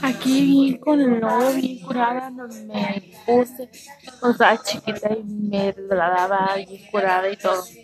Aquí bien con el lodo, bien curada, no me puse, o sea, chiquita y me la daba bien curada y todo.